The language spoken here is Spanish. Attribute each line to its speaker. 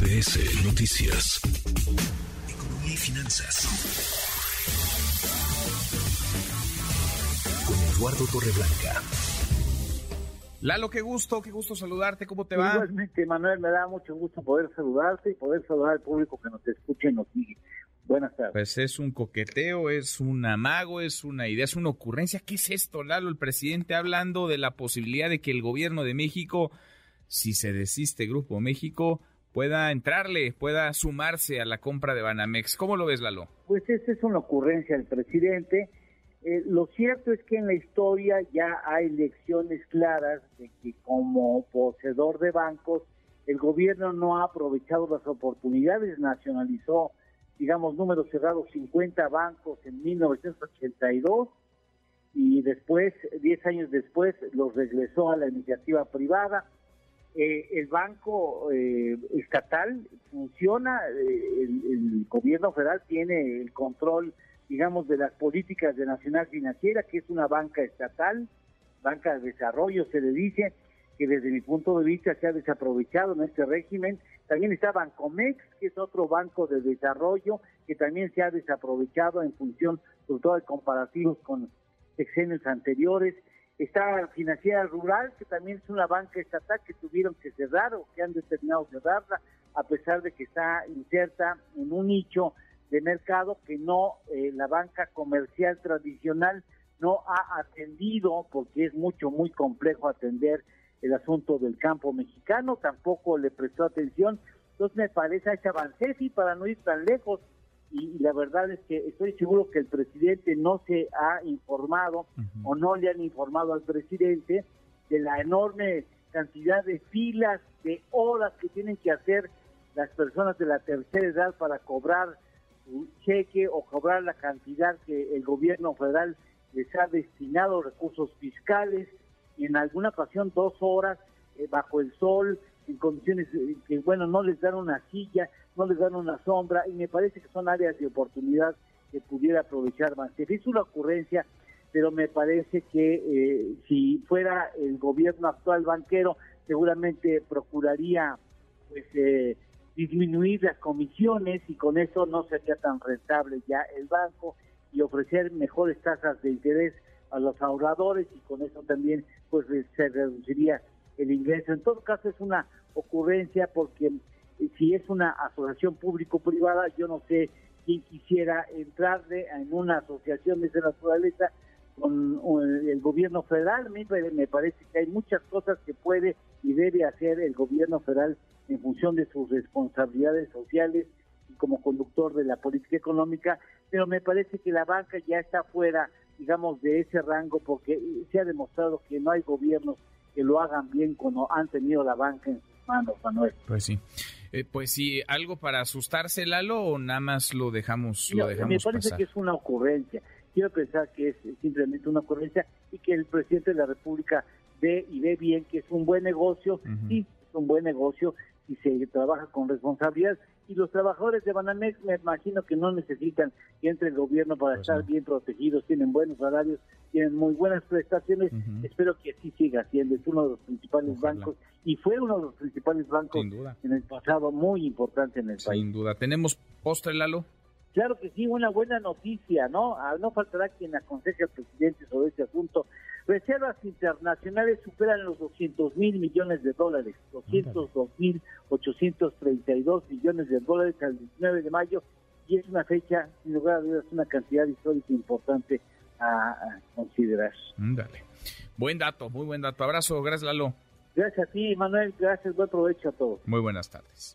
Speaker 1: MBS Noticias. Economía y finanzas. Con Eduardo Torreblanca.
Speaker 2: Lalo, qué gusto, qué gusto saludarte, ¿cómo te va?
Speaker 3: Igualmente, Manuel, me da mucho gusto poder saludarte y poder saludar al público que nos escuche y nos sigue. Buenas tardes.
Speaker 2: Pues es un coqueteo, es un amago, es una idea, es una ocurrencia. ¿Qué es esto, Lalo? El presidente hablando de la posibilidad de que el gobierno de México, si se desiste Grupo México, pueda entrarle, pueda sumarse a la compra de Banamex. ¿Cómo lo ves, Lalo?
Speaker 3: Pues esa es una ocurrencia del presidente. Eh, lo cierto es que en la historia ya hay lecciones claras de que como poseedor de bancos, el gobierno no ha aprovechado las oportunidades, nacionalizó, digamos, números cerrados, 50 bancos en 1982 y después, 10 años después, los regresó a la iniciativa privada eh, el banco eh, estatal funciona, eh, el, gobierno federal tiene el control, digamos, de las políticas de Nacional Financiera, que es una banca estatal, banca de desarrollo, se le dice, que desde mi punto de vista se ha desaprovechado en este régimen. También está Bancomex, que es otro banco de desarrollo, que también se ha desaprovechado en función, sobre todo de comparativos con sexenios anteriores. Está Financiera Rural, que también es una banca estatal que tuvieron que cerrar o que han determinado cerrarla, a pesar de que está inserta en un nicho de mercado que no, eh, la banca comercial tradicional no ha atendido, porque es mucho, muy complejo atender el asunto del campo mexicano, tampoco le prestó atención. Entonces me parece a Bansefi, para no ir tan lejos, y, la verdad es que estoy seguro que el presidente no se ha informado o no le han informado al presidente de la enorme cantidad de filas, de horas que tienen que hacer las personas de la tercera edad para cobrar un cheque o cobrar la cantidad que el gobierno federal les ha destinado recursos fiscales y en alguna ocasión dos horas eh, bajo el sol en condiciones que bueno no les dan una silla no les dan una sombra y me parece que son áreas de oportunidad que pudiera aprovechar más. Es una ocurrencia, pero me parece que eh, si fuera el gobierno actual banquero, seguramente procuraría pues eh, disminuir las comisiones y con eso no sería tan rentable ya el banco y ofrecer mejores tasas de interés a los ahorradores y con eso también pues se reduciría el ingreso. En todo caso es una ocurrencia porque si es una asociación público-privada, yo no sé quién quisiera entrar en una asociación de esa naturaleza con el gobierno federal. Me parece que hay muchas cosas que puede y debe hacer el gobierno federal en función de sus responsabilidades sociales y como conductor de la política económica, pero me parece que la banca ya está fuera, digamos, de ese rango porque se ha demostrado que no hay gobiernos que lo hagan bien como han tenido la banca en sus manos, Manuel.
Speaker 2: Pues sí. Eh, pues sí, algo para asustarse, Lalo, o nada más lo dejamos, lo dejamos
Speaker 3: Me parece que es una ocurrencia. Quiero pensar que es simplemente una ocurrencia y que el presidente de la República ve y ve bien que es un buen negocio, sí, es un buen negocio y se trabaja con responsabilidad. Y los trabajadores de Banamex me imagino que no necesitan que entre el gobierno para pues estar bien protegidos, tienen buenos salarios, tienen muy buenas prestaciones. Espero que así siga siendo, es uno de los principales bancos y fue uno de los principales bancos en el pasado muy importante en el país.
Speaker 2: Sin duda. ¿Tenemos postre, Lalo?
Speaker 3: Claro que sí, una buena noticia, ¿no? Ah, no faltará quien aconseje al presidente sobre este asunto. Internacionales superan los 200 mil millones de dólares, 202 mil 832 millones de dólares al 19 de mayo, y es una fecha, sin lugar a dudas, una cantidad histórica importante a, considerar.
Speaker 2: Dale. Buen dato, muy buen dato. Abrazo, gracias Lalo.
Speaker 3: Gracias a ti, Manuel. Gracias, buen provecho a todos.
Speaker 2: Muy buenas tardes.